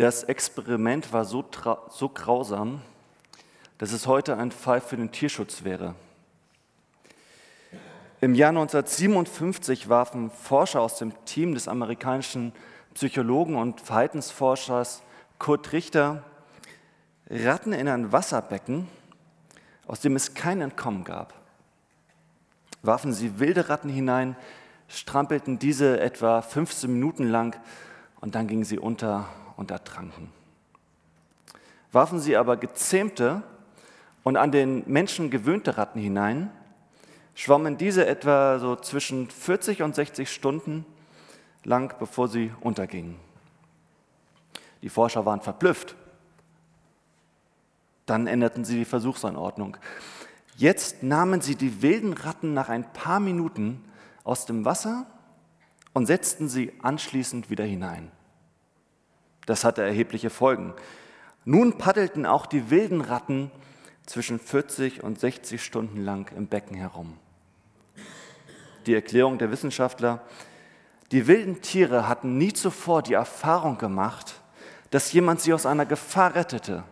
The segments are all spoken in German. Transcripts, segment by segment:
Das Experiment war so, so grausam, dass es heute ein Fall für den Tierschutz wäre. Im Jahr 1957 warfen Forscher aus dem Team des amerikanischen Psychologen und Verhaltensforschers Kurt Richter Ratten in ein Wasserbecken, aus dem es kein Entkommen gab. Warfen sie wilde Ratten hinein, strampelten diese etwa 15 Minuten lang und dann gingen sie unter und ertranken. Warfen sie aber gezähmte und an den Menschen gewöhnte Ratten hinein, schwammen diese etwa so zwischen 40 und 60 Stunden lang, bevor sie untergingen. Die Forscher waren verblüfft. Dann änderten sie die Versuchsanordnung. Jetzt nahmen sie die wilden Ratten nach ein paar Minuten aus dem Wasser und setzten sie anschließend wieder hinein. Das hatte erhebliche Folgen. Nun paddelten auch die wilden Ratten zwischen 40 und 60 Stunden lang im Becken herum. Die Erklärung der Wissenschaftler, die wilden Tiere hatten nie zuvor die Erfahrung gemacht, dass jemand sie aus einer Gefahr rettete.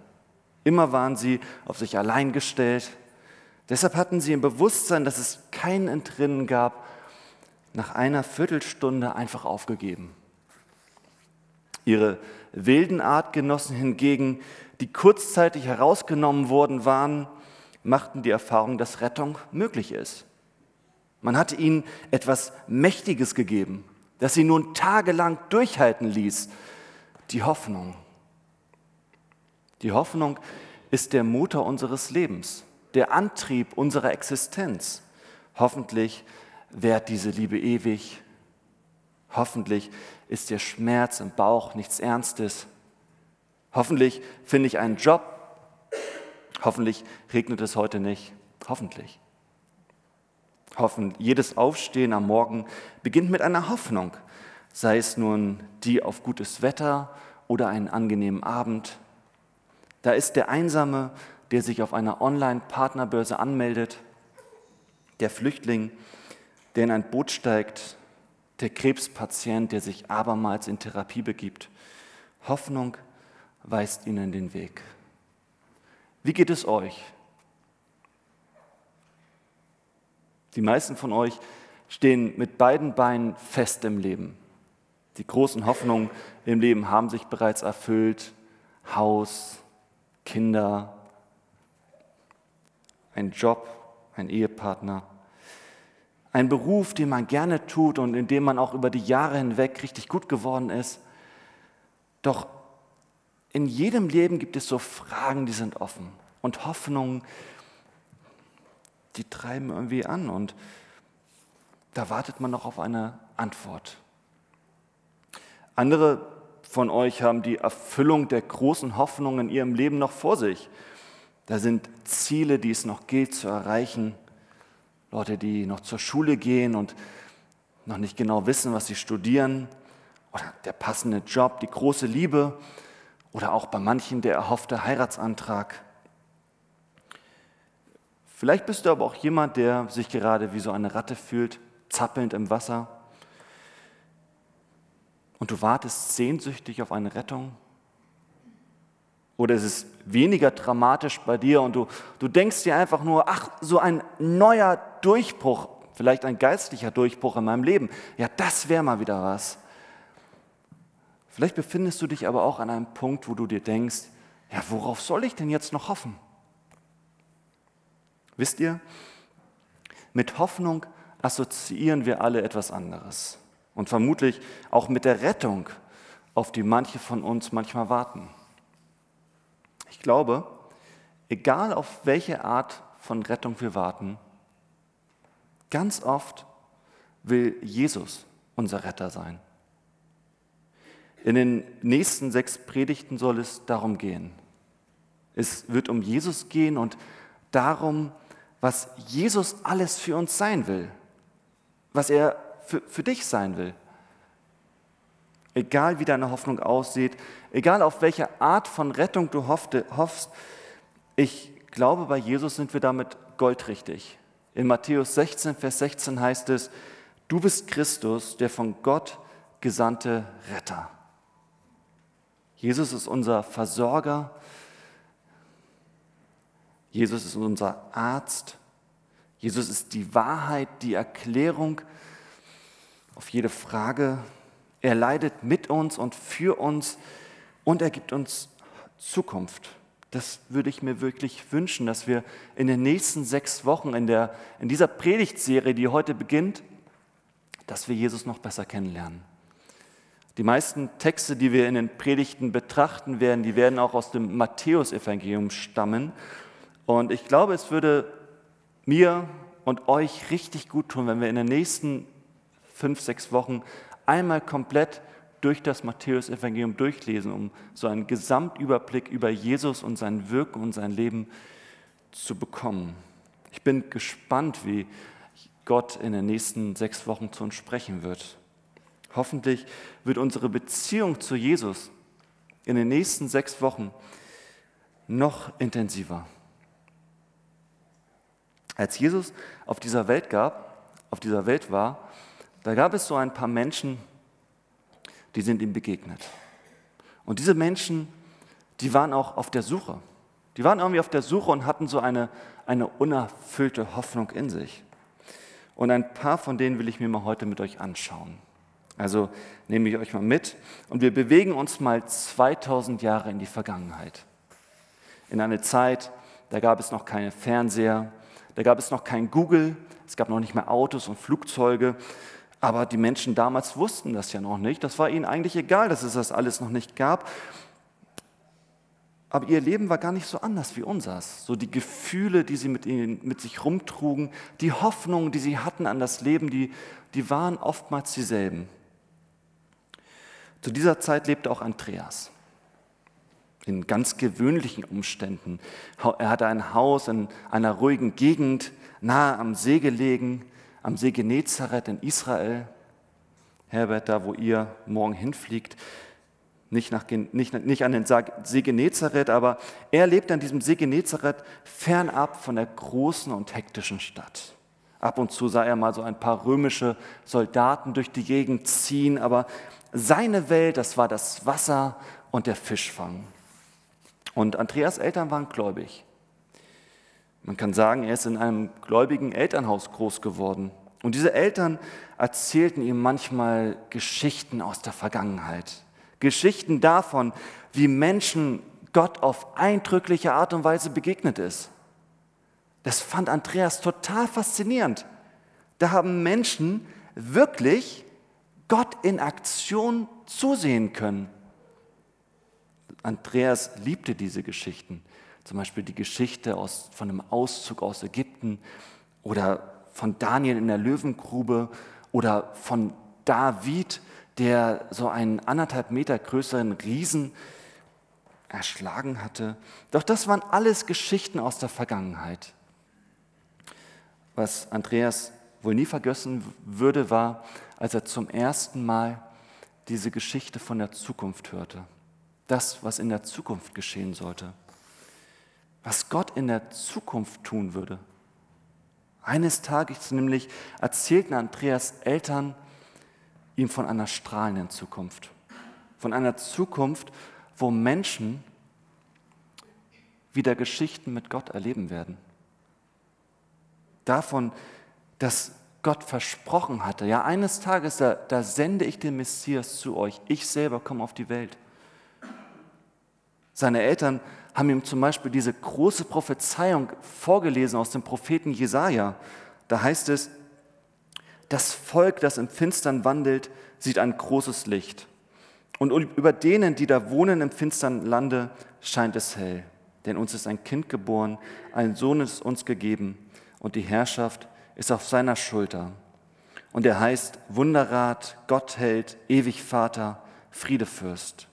Immer waren sie auf sich allein gestellt. Deshalb hatten sie im Bewusstsein, dass es kein Entrinnen gab, nach einer Viertelstunde einfach aufgegeben. Ihre wilden Artgenossen hingegen, die kurzzeitig herausgenommen worden waren, machten die Erfahrung, dass Rettung möglich ist. Man hatte ihnen etwas Mächtiges gegeben, das sie nun tagelang durchhalten ließ, die Hoffnung. Die Hoffnung ist der Motor unseres Lebens, der Antrieb unserer Existenz. Hoffentlich währt diese Liebe ewig. Hoffentlich ist der Schmerz im Bauch nichts Ernstes. Hoffentlich finde ich einen Job. Hoffentlich regnet es heute nicht. Hoffentlich. Hoffen, jedes Aufstehen am Morgen beginnt mit einer Hoffnung, sei es nun die auf gutes Wetter oder einen angenehmen Abend. Da ist der Einsame, der sich auf einer Online-Partnerbörse anmeldet, der Flüchtling, der in ein Boot steigt, der Krebspatient, der sich abermals in Therapie begibt. Hoffnung weist ihnen den Weg. Wie geht es euch? Die meisten von euch stehen mit beiden Beinen fest im Leben. Die großen Hoffnungen im Leben haben sich bereits erfüllt. Haus, Kinder, ein Job, ein Ehepartner, ein Beruf, den man gerne tut und in dem man auch über die Jahre hinweg richtig gut geworden ist. Doch in jedem Leben gibt es so Fragen, die sind offen und Hoffnungen, die treiben irgendwie an und da wartet man noch auf eine Antwort. Andere von euch haben die Erfüllung der großen Hoffnungen in ihrem Leben noch vor sich. Da sind Ziele, die es noch gilt zu erreichen. Leute, die noch zur Schule gehen und noch nicht genau wissen, was sie studieren. Oder der passende Job, die große Liebe. Oder auch bei manchen der erhoffte Heiratsantrag. Vielleicht bist du aber auch jemand, der sich gerade wie so eine Ratte fühlt, zappelnd im Wasser. Und du wartest sehnsüchtig auf eine Rettung. Oder ist es weniger dramatisch bei dir und du, du denkst dir einfach nur, ach, so ein neuer Durchbruch, vielleicht ein geistlicher Durchbruch in meinem Leben, ja, das wäre mal wieder was. Vielleicht befindest du dich aber auch an einem Punkt, wo du dir denkst, ja, worauf soll ich denn jetzt noch hoffen? Wisst ihr, mit Hoffnung assoziieren wir alle etwas anderes. Und vermutlich auch mit der Rettung, auf die manche von uns manchmal warten. Ich glaube, egal auf welche Art von Rettung wir warten, ganz oft will Jesus unser Retter sein. In den nächsten sechs Predigten soll es darum gehen. Es wird um Jesus gehen und darum, was Jesus alles für uns sein will, was er für, für dich sein will. Egal wie deine Hoffnung aussieht, egal auf welche Art von Rettung du hoffst, ich glaube, bei Jesus sind wir damit goldrichtig. In Matthäus 16, Vers 16 heißt es, du bist Christus, der von Gott gesandte Retter. Jesus ist unser Versorger. Jesus ist unser Arzt. Jesus ist die Wahrheit, die Erklärung auf jede Frage. Er leidet mit uns und für uns und er gibt uns Zukunft. Das würde ich mir wirklich wünschen, dass wir in den nächsten sechs Wochen in, der, in dieser Predigtserie, die heute beginnt, dass wir Jesus noch besser kennenlernen. Die meisten Texte, die wir in den Predigten betrachten werden, die werden auch aus dem Matthäusevangelium stammen. Und ich glaube, es würde mir und euch richtig gut tun, wenn wir in den nächsten fünf, sechs Wochen einmal komplett durch das Matthäusevangelium durchlesen, um so einen Gesamtüberblick über Jesus und sein Wirken und sein Leben zu bekommen. Ich bin gespannt, wie Gott in den nächsten sechs Wochen zu uns sprechen wird. Hoffentlich wird unsere Beziehung zu Jesus in den nächsten sechs Wochen noch intensiver. Als Jesus auf dieser Welt gab, auf dieser Welt war, da gab es so ein paar Menschen, die sind ihm begegnet. Und diese Menschen, die waren auch auf der Suche. Die waren irgendwie auf der Suche und hatten so eine, eine unerfüllte Hoffnung in sich. Und ein paar von denen will ich mir mal heute mit euch anschauen. Also nehme ich euch mal mit und wir bewegen uns mal 2000 Jahre in die Vergangenheit. In eine Zeit, da gab es noch keine Fernseher, da gab es noch kein Google, es gab noch nicht mehr Autos und Flugzeuge, aber die Menschen damals wussten das ja noch nicht. Das war ihnen eigentlich egal, dass es das alles noch nicht gab. Aber ihr Leben war gar nicht so anders wie unseres. So die Gefühle, die sie mit, ihnen, mit sich rumtrugen, die Hoffnungen, die sie hatten an das Leben, die, die waren oftmals dieselben. Zu dieser Zeit lebte auch Andreas in ganz gewöhnlichen Umständen. Er hatte ein Haus in einer ruhigen Gegend, nahe am See gelegen am See Genezareth in Israel. Herbert, da wo ihr morgen hinfliegt, nicht, nach, nicht, nicht an den See Genezareth, aber er lebt an diesem See Genezareth fernab von der großen und hektischen Stadt. Ab und zu sah er mal so ein paar römische Soldaten durch die Gegend ziehen, aber seine Welt, das war das Wasser und der Fischfang. Und Andreas Eltern waren gläubig. Man kann sagen, er ist in einem gläubigen Elternhaus groß geworden. Und diese Eltern erzählten ihm manchmal Geschichten aus der Vergangenheit. Geschichten davon, wie Menschen Gott auf eindrückliche Art und Weise begegnet ist. Das fand Andreas total faszinierend. Da haben Menschen wirklich Gott in Aktion zusehen können. Andreas liebte diese Geschichten. Zum Beispiel die Geschichte aus, von einem Auszug aus Ägypten oder von Daniel in der Löwengrube oder von David, der so einen anderthalb Meter größeren Riesen erschlagen hatte. Doch das waren alles Geschichten aus der Vergangenheit. Was Andreas wohl nie vergessen würde, war, als er zum ersten Mal diese Geschichte von der Zukunft hörte. Das, was in der Zukunft geschehen sollte was Gott in der Zukunft tun würde. Eines Tages nämlich erzählten Andreas Eltern ihm von einer strahlenden Zukunft. Von einer Zukunft, wo Menschen wieder Geschichten mit Gott erleben werden. Davon, dass Gott versprochen hatte, ja eines Tages, da, da sende ich den Messias zu euch, ich selber komme auf die Welt. Seine Eltern haben ihm zum Beispiel diese große Prophezeiung vorgelesen aus dem Propheten Jesaja. Da heißt es: Das Volk, das im Finstern wandelt, sieht ein großes Licht. Und über denen, die da wohnen im finstern Lande, scheint es hell. Denn uns ist ein Kind geboren, ein Sohn ist uns gegeben und die Herrschaft ist auf seiner Schulter. Und er heißt Wunderrat, Gottheld, ewig Vater, Friedefürst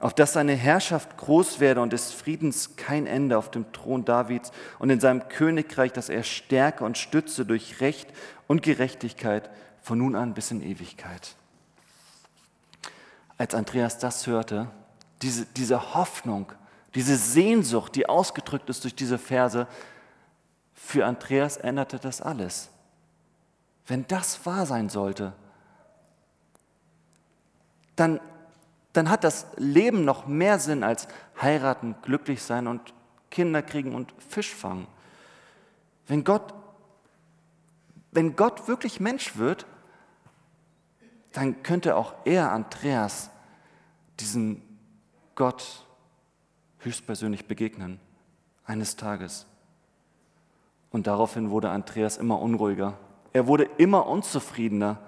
auf dass seine Herrschaft groß werde und des Friedens kein Ende auf dem Thron Davids und in seinem Königreich, dass er stärke und stütze durch Recht und Gerechtigkeit von nun an bis in Ewigkeit. Als Andreas das hörte, diese, diese Hoffnung, diese Sehnsucht, die ausgedrückt ist durch diese Verse, für Andreas änderte das alles. Wenn das wahr sein sollte, dann dann hat das Leben noch mehr Sinn als heiraten, glücklich sein und Kinder kriegen und Fisch fangen. Wenn Gott, wenn Gott wirklich Mensch wird, dann könnte auch er, Andreas, diesem Gott höchstpersönlich begegnen, eines Tages. Und daraufhin wurde Andreas immer unruhiger. Er wurde immer unzufriedener.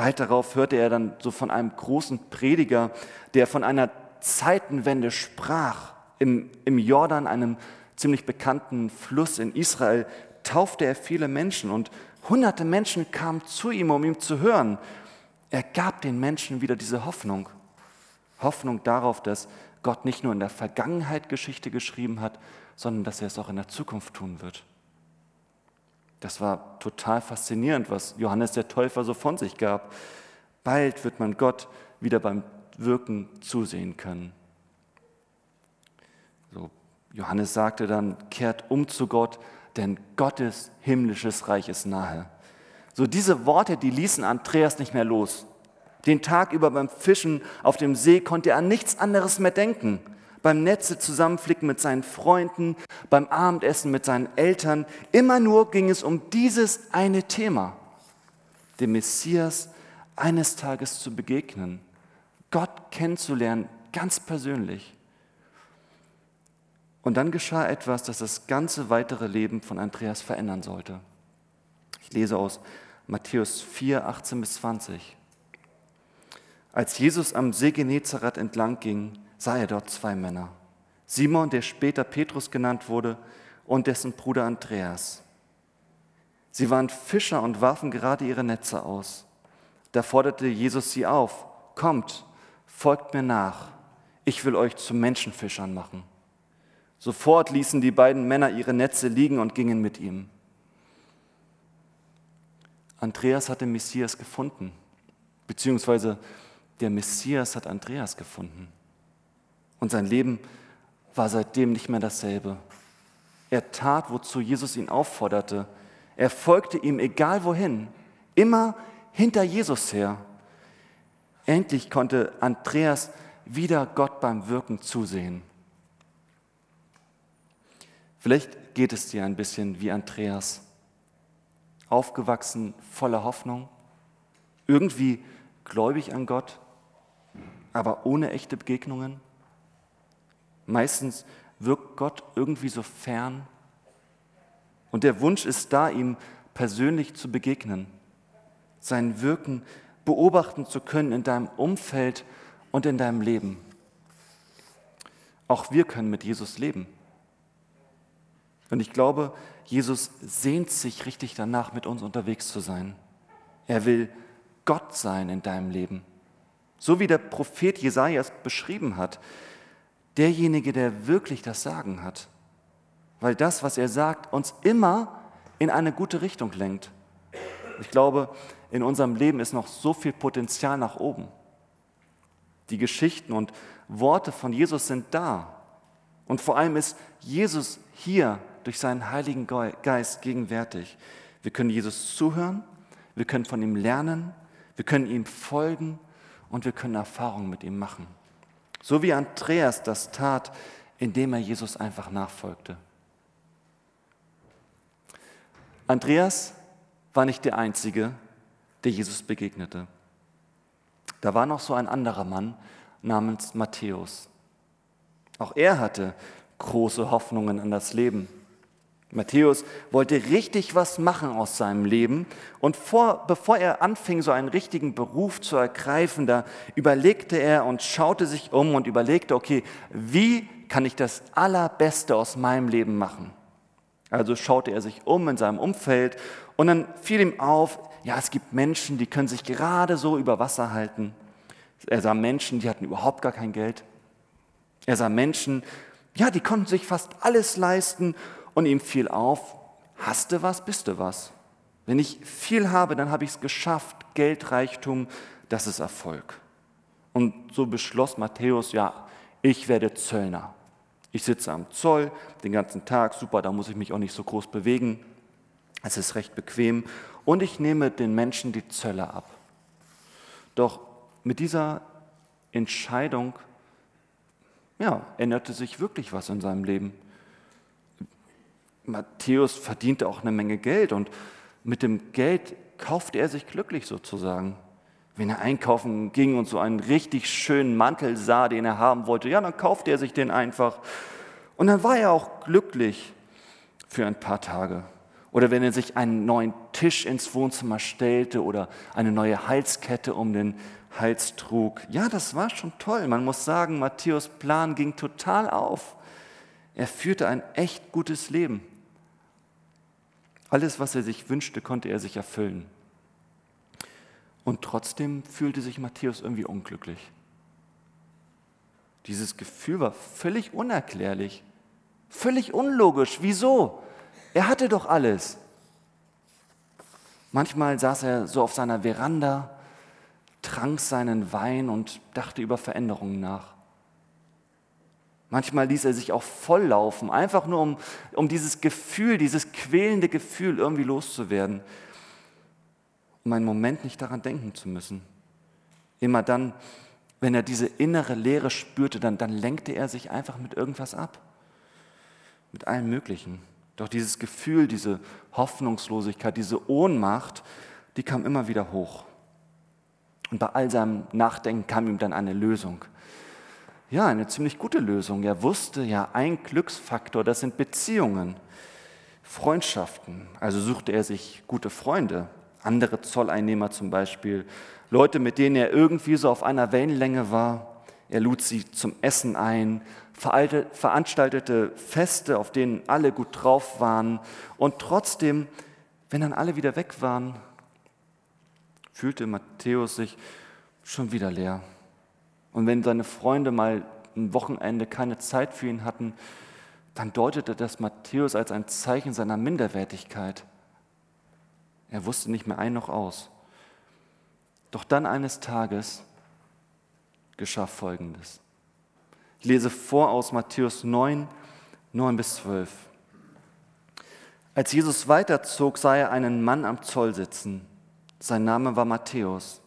Bald darauf hörte er dann so von einem großen Prediger, der von einer Zeitenwende sprach. Im, im Jordan, einem ziemlich bekannten Fluss in Israel, taufte er viele Menschen und hunderte Menschen kamen zu ihm, um ihm zu hören. Er gab den Menschen wieder diese Hoffnung. Hoffnung darauf, dass Gott nicht nur in der Vergangenheit Geschichte geschrieben hat, sondern dass er es auch in der Zukunft tun wird. Das war total faszinierend, was Johannes der Täufer so von sich gab. Bald wird man Gott wieder beim Wirken zusehen können. So, Johannes sagte dann, kehrt um zu Gott, denn Gottes himmlisches Reich ist nahe. So diese Worte, die ließen Andreas nicht mehr los. Den Tag über beim Fischen auf dem See konnte er an nichts anderes mehr denken. Beim Netze zusammenflicken mit seinen Freunden, beim Abendessen mit seinen Eltern. Immer nur ging es um dieses eine Thema, dem Messias eines Tages zu begegnen, Gott kennenzulernen, ganz persönlich. Und dann geschah etwas, das das ganze weitere Leben von Andreas verändern sollte. Ich lese aus Matthäus 4, 18 bis 20. Als Jesus am See Genezareth entlang ging, sah er dort zwei Männer. Simon, der später Petrus genannt wurde, und dessen Bruder Andreas. Sie waren Fischer und warfen gerade ihre Netze aus. Da forderte Jesus sie auf, kommt, folgt mir nach, ich will euch zu Menschenfischern machen. Sofort ließen die beiden Männer ihre Netze liegen und gingen mit ihm. Andreas hat den Messias gefunden, beziehungsweise der Messias hat Andreas gefunden. Und sein Leben war seitdem nicht mehr dasselbe. Er tat, wozu Jesus ihn aufforderte. Er folgte ihm egal wohin, immer hinter Jesus her. Endlich konnte Andreas wieder Gott beim Wirken zusehen. Vielleicht geht es dir ein bisschen wie Andreas. Aufgewachsen voller Hoffnung, irgendwie gläubig an Gott, aber ohne echte Begegnungen? Meistens wirkt Gott irgendwie so fern und der Wunsch ist da, ihm persönlich zu begegnen, sein Wirken beobachten zu können in deinem Umfeld und in deinem Leben. Auch wir können mit Jesus leben. Und ich glaube, Jesus sehnt sich richtig danach, mit uns unterwegs zu sein. Er will Gott sein in deinem Leben. So wie der Prophet Jesaja es beschrieben hat, derjenige, der wirklich das Sagen hat. Weil das, was er sagt, uns immer in eine gute Richtung lenkt. Ich glaube, in unserem Leben ist noch so viel Potenzial nach oben. Die Geschichten und Worte von Jesus sind da. Und vor allem ist Jesus hier durch seinen Heiligen Geist gegenwärtig. Wir können Jesus zuhören, wir können von ihm lernen, wir können ihm folgen und wir können Erfahrungen mit ihm machen. So wie Andreas das tat, indem er Jesus einfach nachfolgte. Andreas war nicht der Einzige, der Jesus begegnete. Da war noch so ein anderer Mann namens Matthäus. Auch er hatte große Hoffnungen an das Leben. Matthäus wollte richtig was machen aus seinem Leben und vor, bevor er anfing, so einen richtigen Beruf zu ergreifen, da überlegte er und schaute sich um und überlegte, okay, wie kann ich das Allerbeste aus meinem Leben machen? Also schaute er sich um in seinem Umfeld und dann fiel ihm auf, ja, es gibt Menschen, die können sich gerade so über Wasser halten. Er sah Menschen, die hatten überhaupt gar kein Geld. Er sah Menschen, ja, die konnten sich fast alles leisten und ihm fiel auf, hast du was, bist du was. Wenn ich viel habe, dann habe ich es geschafft. Geld, Reichtum, das ist Erfolg. Und so beschloss Matthäus, ja, ich werde Zöllner. Ich sitze am Zoll den ganzen Tag, super, da muss ich mich auch nicht so groß bewegen. Es ist recht bequem. Und ich nehme den Menschen die Zölle ab. Doch mit dieser Entscheidung, ja, änderte sich wirklich was in seinem Leben. Matthäus verdiente auch eine Menge Geld und mit dem Geld kaufte er sich glücklich sozusagen. Wenn er einkaufen ging und so einen richtig schönen Mantel sah, den er haben wollte, ja, dann kaufte er sich den einfach. Und dann war er auch glücklich für ein paar Tage. Oder wenn er sich einen neuen Tisch ins Wohnzimmer stellte oder eine neue Halskette um den Hals trug. Ja, das war schon toll. Man muss sagen, Matthäus Plan ging total auf. Er führte ein echt gutes Leben. Alles, was er sich wünschte, konnte er sich erfüllen. Und trotzdem fühlte sich Matthäus irgendwie unglücklich. Dieses Gefühl war völlig unerklärlich, völlig unlogisch. Wieso? Er hatte doch alles. Manchmal saß er so auf seiner Veranda, trank seinen Wein und dachte über Veränderungen nach. Manchmal ließ er sich auch volllaufen, einfach nur um, um dieses Gefühl, dieses quälende Gefühl irgendwie loszuwerden, um einen Moment nicht daran denken zu müssen. Immer dann, wenn er diese innere Leere spürte, dann, dann lenkte er sich einfach mit irgendwas ab, mit allem Möglichen. Doch dieses Gefühl, diese Hoffnungslosigkeit, diese Ohnmacht, die kam immer wieder hoch. Und bei all seinem Nachdenken kam ihm dann eine Lösung ja, eine ziemlich gute Lösung. Er wusste ja, ein Glücksfaktor, das sind Beziehungen, Freundschaften. Also suchte er sich gute Freunde, andere Zolleinnehmer zum Beispiel, Leute, mit denen er irgendwie so auf einer Wellenlänge war. Er lud sie zum Essen ein, veranstaltete Feste, auf denen alle gut drauf waren. Und trotzdem, wenn dann alle wieder weg waren, fühlte Matthäus sich schon wieder leer. Und wenn seine Freunde mal ein Wochenende keine Zeit für ihn hatten, dann deutete das Matthäus als ein Zeichen seiner Minderwertigkeit. Er wusste nicht mehr ein noch aus. Doch dann eines Tages geschah Folgendes. Ich lese vor aus Matthäus 9, 9 bis 12. Als Jesus weiterzog, sah er einen Mann am Zoll sitzen. Sein Name war Matthäus.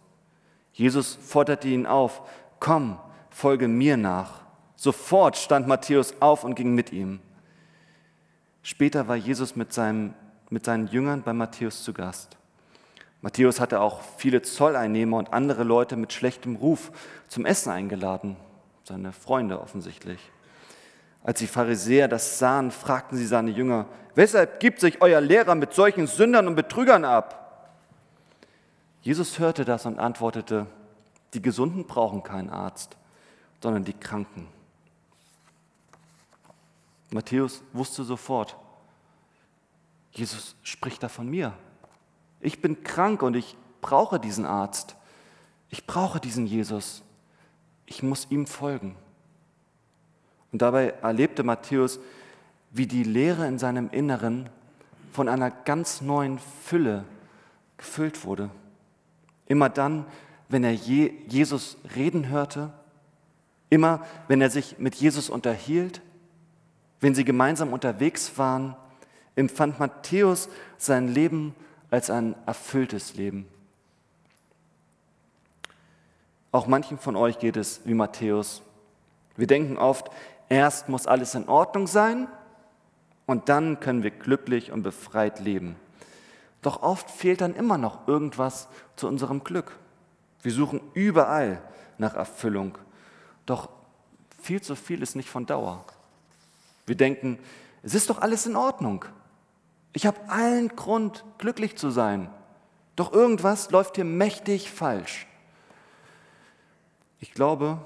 Jesus forderte ihn auf, komm, folge mir nach. Sofort stand Matthäus auf und ging mit ihm. Später war Jesus mit, seinem, mit seinen Jüngern bei Matthäus zu Gast. Matthäus hatte auch viele Zolleinnehmer und andere Leute mit schlechtem Ruf zum Essen eingeladen, seine Freunde offensichtlich. Als die Pharisäer das sahen, fragten sie seine Jünger, weshalb gibt sich euer Lehrer mit solchen Sündern und Betrügern ab? Jesus hörte das und antwortete, die Gesunden brauchen keinen Arzt, sondern die Kranken. Matthäus wusste sofort, Jesus spricht da von mir. Ich bin krank und ich brauche diesen Arzt. Ich brauche diesen Jesus. Ich muss ihm folgen. Und dabei erlebte Matthäus, wie die Leere in seinem Inneren von einer ganz neuen Fülle gefüllt wurde. Immer dann, wenn er Jesus reden hörte, immer wenn er sich mit Jesus unterhielt, wenn sie gemeinsam unterwegs waren, empfand Matthäus sein Leben als ein erfülltes Leben. Auch manchen von euch geht es wie Matthäus. Wir denken oft, erst muss alles in Ordnung sein und dann können wir glücklich und befreit leben. Doch oft fehlt dann immer noch irgendwas zu unserem Glück. Wir suchen überall nach Erfüllung. Doch viel zu viel ist nicht von Dauer. Wir denken, es ist doch alles in Ordnung. Ich habe allen Grund, glücklich zu sein. Doch irgendwas läuft hier mächtig falsch. Ich glaube,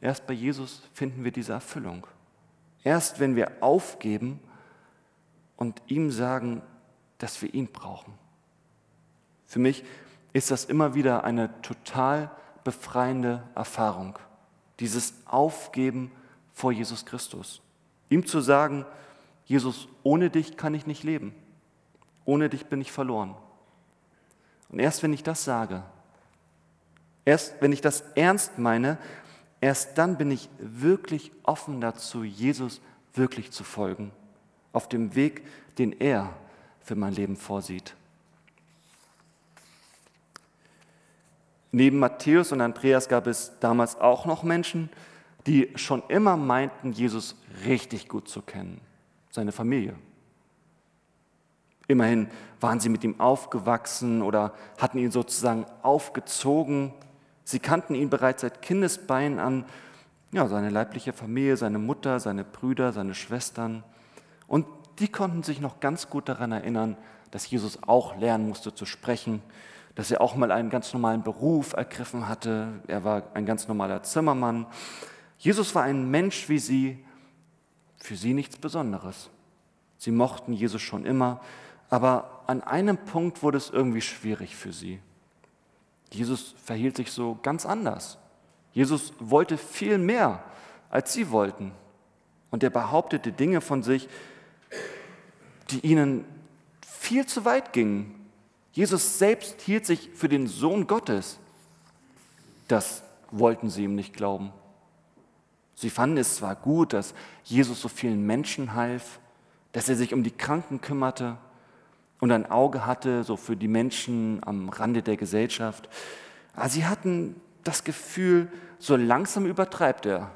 erst bei Jesus finden wir diese Erfüllung. Erst wenn wir aufgeben und ihm sagen, dass wir ihn brauchen. Für mich ist das immer wieder eine total befreiende Erfahrung. Dieses Aufgeben vor Jesus Christus. Ihm zu sagen, Jesus, ohne dich kann ich nicht leben. Ohne dich bin ich verloren. Und erst wenn ich das sage, erst wenn ich das ernst meine, erst dann bin ich wirklich offen dazu, Jesus wirklich zu folgen, auf dem Weg, den er für mein Leben vorsieht. Neben Matthäus und Andreas gab es damals auch noch Menschen, die schon immer meinten, Jesus richtig gut zu kennen, seine Familie. Immerhin waren sie mit ihm aufgewachsen oder hatten ihn sozusagen aufgezogen. Sie kannten ihn bereits seit Kindesbein an, ja, seine leibliche Familie, seine Mutter, seine Brüder, seine Schwestern. Und die konnten sich noch ganz gut daran erinnern, dass Jesus auch lernen musste zu sprechen, dass er auch mal einen ganz normalen Beruf ergriffen hatte. Er war ein ganz normaler Zimmermann. Jesus war ein Mensch wie sie, für sie nichts Besonderes. Sie mochten Jesus schon immer, aber an einem Punkt wurde es irgendwie schwierig für sie. Jesus verhielt sich so ganz anders. Jesus wollte viel mehr, als sie wollten. Und er behauptete Dinge von sich, die ihnen viel zu weit gingen. Jesus selbst hielt sich für den Sohn Gottes. Das wollten sie ihm nicht glauben. Sie fanden es zwar gut, dass Jesus so vielen Menschen half, dass er sich um die Kranken kümmerte, und ein Auge hatte, so für die Menschen am Rande der Gesellschaft. Aber sie hatten das Gefühl, so langsam übertreibt er.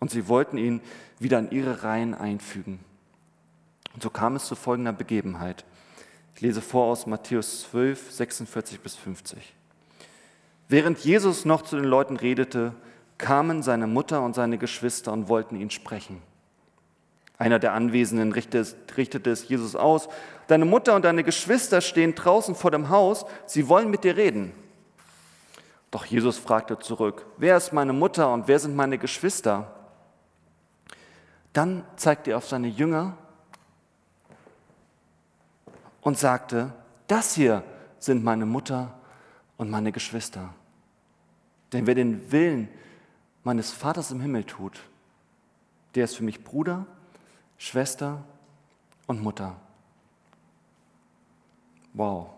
Und sie wollten ihn wieder in ihre Reihen einfügen. Und so kam es zu folgender Begebenheit. Ich lese vor aus Matthäus 12, 46 bis 50. Während Jesus noch zu den Leuten redete, kamen seine Mutter und seine Geschwister und wollten ihn sprechen. Einer der Anwesenden richtete es Jesus aus. Deine Mutter und deine Geschwister stehen draußen vor dem Haus, sie wollen mit dir reden. Doch Jesus fragte zurück, wer ist meine Mutter und wer sind meine Geschwister? Dann zeigte er auf seine Jünger und sagte, das hier sind meine Mutter und meine Geschwister. Denn wer den Willen meines Vaters im Himmel tut, der ist für mich Bruder Schwester und Mutter. Wow.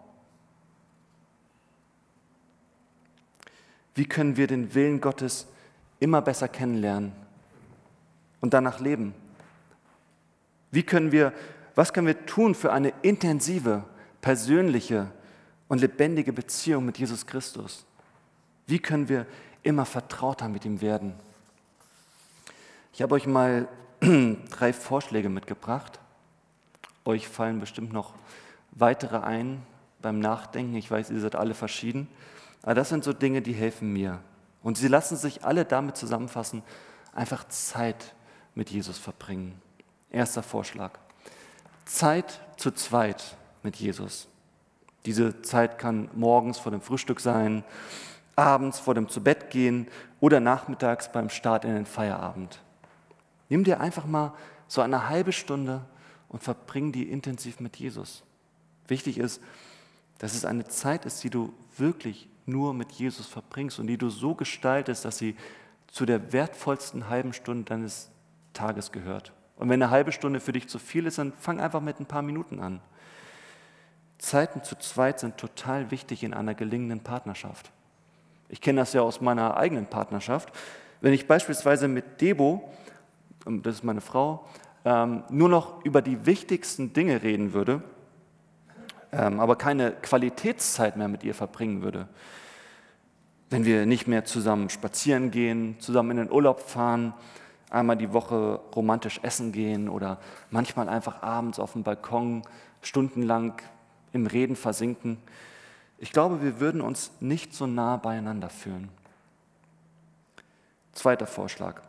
Wie können wir den Willen Gottes immer besser kennenlernen und danach leben? Wie können wir, was können wir tun für eine intensive, persönliche und lebendige Beziehung mit Jesus Christus? Wie können wir immer vertrauter mit ihm werden? Ich habe euch mal drei Vorschläge mitgebracht. Euch fallen bestimmt noch weitere ein beim Nachdenken. Ich weiß, ihr seid alle verschieden. Aber das sind so Dinge, die helfen mir. Und sie lassen sich alle damit zusammenfassen, einfach Zeit mit Jesus verbringen. Erster Vorschlag. Zeit zu zweit mit Jesus. Diese Zeit kann morgens vor dem Frühstück sein, abends vor dem Zubettgehen oder nachmittags beim Start in den Feierabend. Nimm dir einfach mal so eine halbe Stunde und verbring die intensiv mit Jesus. Wichtig ist, dass es eine Zeit ist, die du wirklich nur mit Jesus verbringst und die du so gestaltest, dass sie zu der wertvollsten halben Stunde deines Tages gehört. Und wenn eine halbe Stunde für dich zu viel ist, dann fang einfach mit ein paar Minuten an. Zeiten zu zweit sind total wichtig in einer gelingenden Partnerschaft. Ich kenne das ja aus meiner eigenen Partnerschaft. Wenn ich beispielsweise mit Debo das ist meine Frau, ähm, nur noch über die wichtigsten Dinge reden würde, ähm, aber keine Qualitätszeit mehr mit ihr verbringen würde. Wenn wir nicht mehr zusammen spazieren gehen, zusammen in den Urlaub fahren, einmal die Woche romantisch essen gehen oder manchmal einfach abends auf dem Balkon stundenlang im Reden versinken. Ich glaube, wir würden uns nicht so nah beieinander fühlen. Zweiter Vorschlag.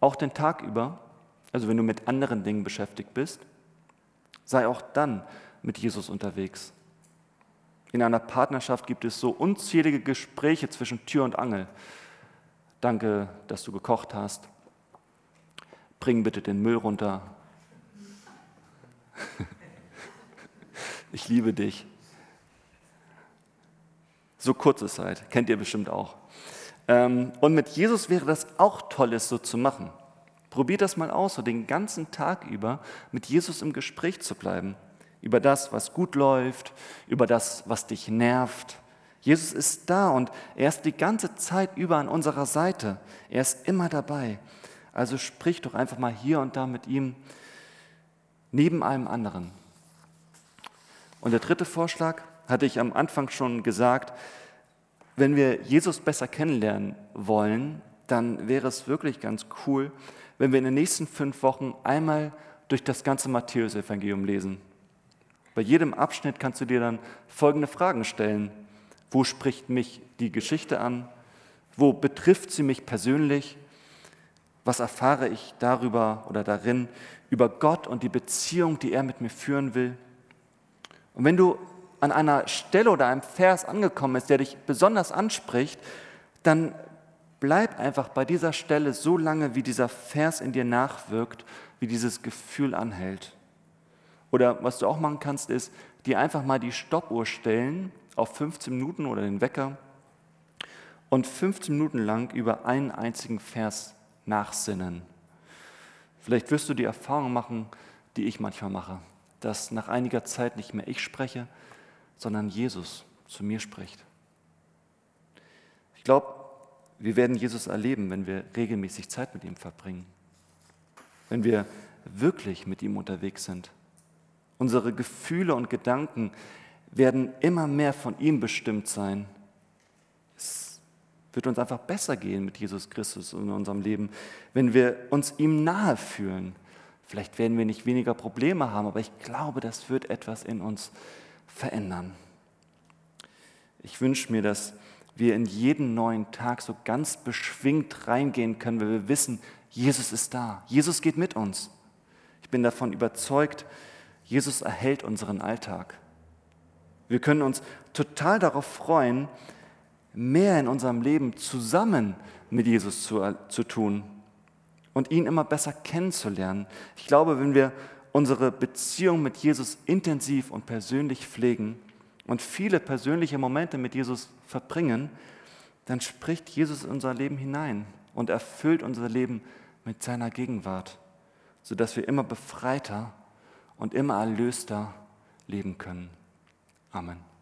Auch den Tag über, also wenn du mit anderen Dingen beschäftigt bist, sei auch dann mit Jesus unterwegs. In einer Partnerschaft gibt es so unzählige Gespräche zwischen Tür und Angel. Danke, dass du gekocht hast. Bring bitte den Müll runter. Ich liebe dich. So kurze Zeit, kennt ihr bestimmt auch. Ähm, und mit Jesus wäre das auch toll, es so zu machen. Probier das mal aus, so den ganzen Tag über mit Jesus im Gespräch zu bleiben. Über das, was gut läuft, über das, was dich nervt. Jesus ist da und er ist die ganze Zeit über an unserer Seite. Er ist immer dabei. Also sprich doch einfach mal hier und da mit ihm neben allem anderen. Und der dritte Vorschlag hatte ich am Anfang schon gesagt, wenn wir Jesus besser kennenlernen wollen, dann wäre es wirklich ganz cool, wenn wir in den nächsten fünf Wochen einmal durch das ganze Matthäusevangelium lesen. Bei jedem Abschnitt kannst du dir dann folgende Fragen stellen. Wo spricht mich die Geschichte an? Wo betrifft sie mich persönlich? Was erfahre ich darüber oder darin über Gott und die Beziehung, die er mit mir führen will? Und wenn du an einer Stelle oder einem Vers angekommen bist, der dich besonders anspricht, dann bleib einfach bei dieser Stelle so lange, wie dieser Vers in dir nachwirkt, wie dieses Gefühl anhält. Oder was du auch machen kannst, ist, dir einfach mal die Stoppuhr stellen auf 15 Minuten oder den Wecker und 15 Minuten lang über einen einzigen Vers nachsinnen. Vielleicht wirst du die Erfahrung machen, die ich manchmal mache, dass nach einiger Zeit nicht mehr ich spreche, sondern Jesus zu mir spricht. Ich glaube, wir werden Jesus erleben, wenn wir regelmäßig Zeit mit ihm verbringen, wenn wir wirklich mit ihm unterwegs sind. Unsere Gefühle und Gedanken werden immer mehr von ihm bestimmt sein. Es wird uns einfach besser gehen mit Jesus Christus in unserem Leben, wenn wir uns ihm nahe fühlen. Vielleicht werden wir nicht weniger Probleme haben, aber ich glaube, das wird etwas in uns verändern. Ich wünsche mir, dass wir in jeden neuen Tag so ganz beschwingt reingehen können, weil wir wissen, Jesus ist da. Jesus geht mit uns. Ich bin davon überzeugt, Jesus erhält unseren Alltag. Wir können uns total darauf freuen, mehr in unserem Leben zusammen mit Jesus zu, zu tun und ihn immer besser kennenzulernen. Ich glaube, wenn wir unsere Beziehung mit Jesus intensiv und persönlich pflegen und viele persönliche Momente mit Jesus verbringen, dann spricht Jesus in unser Leben hinein und erfüllt unser Leben mit seiner Gegenwart, sodass wir immer befreiter und immer erlöster leben können. Amen.